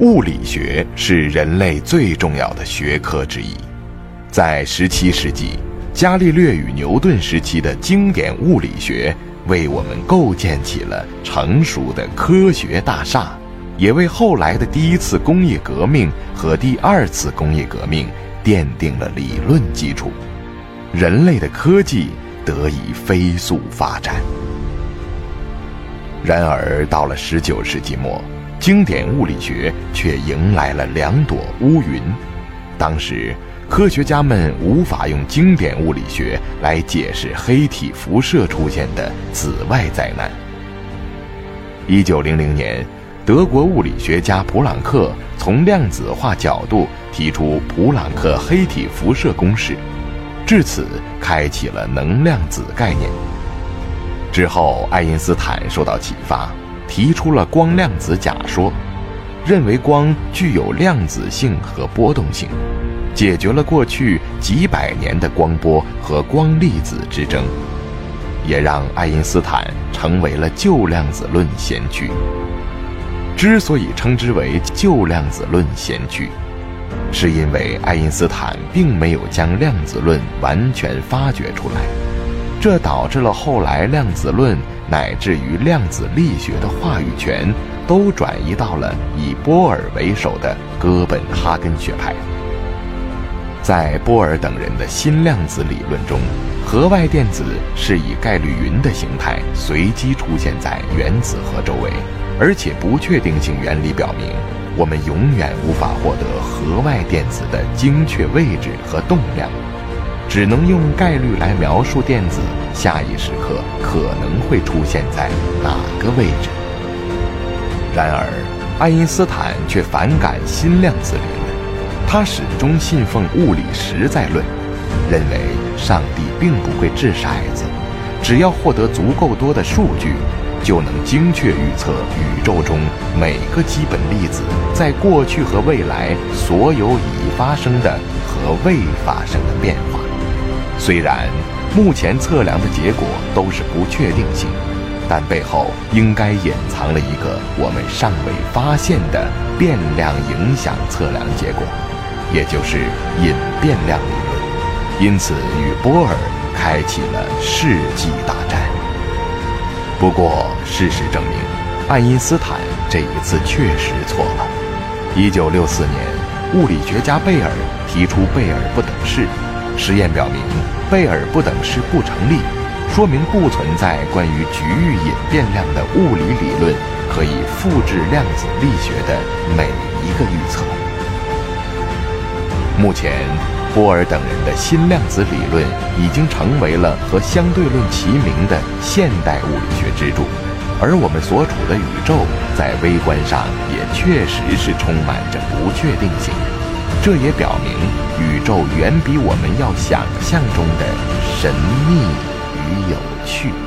物理学是人类最重要的学科之一，在17世纪，伽利略与牛顿时期的经典物理学为我们构建起了成熟的科学大厦，也为后来的第一次工业革命和第二次工业革命奠定了理论基础，人类的科技得以飞速发展。然而，到了19世纪末。经典物理学却迎来了两朵乌云。当时，科学家们无法用经典物理学来解释黑体辐射出现的紫外灾难。一九零零年，德国物理学家普朗克从量子化角度提出普朗克黑体辐射公式，至此开启了能量子概念。之后，爱因斯坦受到启发。提出了光量子假说，认为光具有量子性和波动性，解决了过去几百年的光波和光粒子之争，也让爱因斯坦成为了旧量子论先驱。之所以称之为旧量子论先驱，是因为爱因斯坦并没有将量子论完全发掘出来，这导致了后来量子论。乃至于量子力学的话语权，都转移到了以波尔为首的哥本哈根学派。在波尔等人的新量子理论中，核外电子是以概率云的形态随机出现在原子核周围，而且不确定性原理表明，我们永远无法获得核外电子的精确位置和动量。只能用概率来描述电子下一时刻可能会出现在哪个位置。然而，爱因斯坦却反感新量子理论，他始终信奉物理实在论，认为上帝并不会掷骰子，只要获得足够多的数据，就能精确预测宇宙中每个基本粒子在过去和未来所有已发生的和未发生的变化。虽然目前测量的结果都是不确定性，但背后应该隐藏了一个我们尚未发现的变量影响测量结果，也就是隐变量理论。因此，与波尔开启了世纪大战。不过，事实证明，爱因斯坦这一次确实错了。一九六四年，物理学家贝尔提出贝尔不等式。实验表明，贝尔不等式不成立，说明不存在关于局域隐变量的物理理论可以复制量子力学的每一个预测。目前，波尔等人的新量子理论已经成为了和相对论齐名的现代物理学支柱，而我们所处的宇宙在微观上也确实是充满着不确定性。这也表明，宇宙远比我们要想象中的神秘与有趣。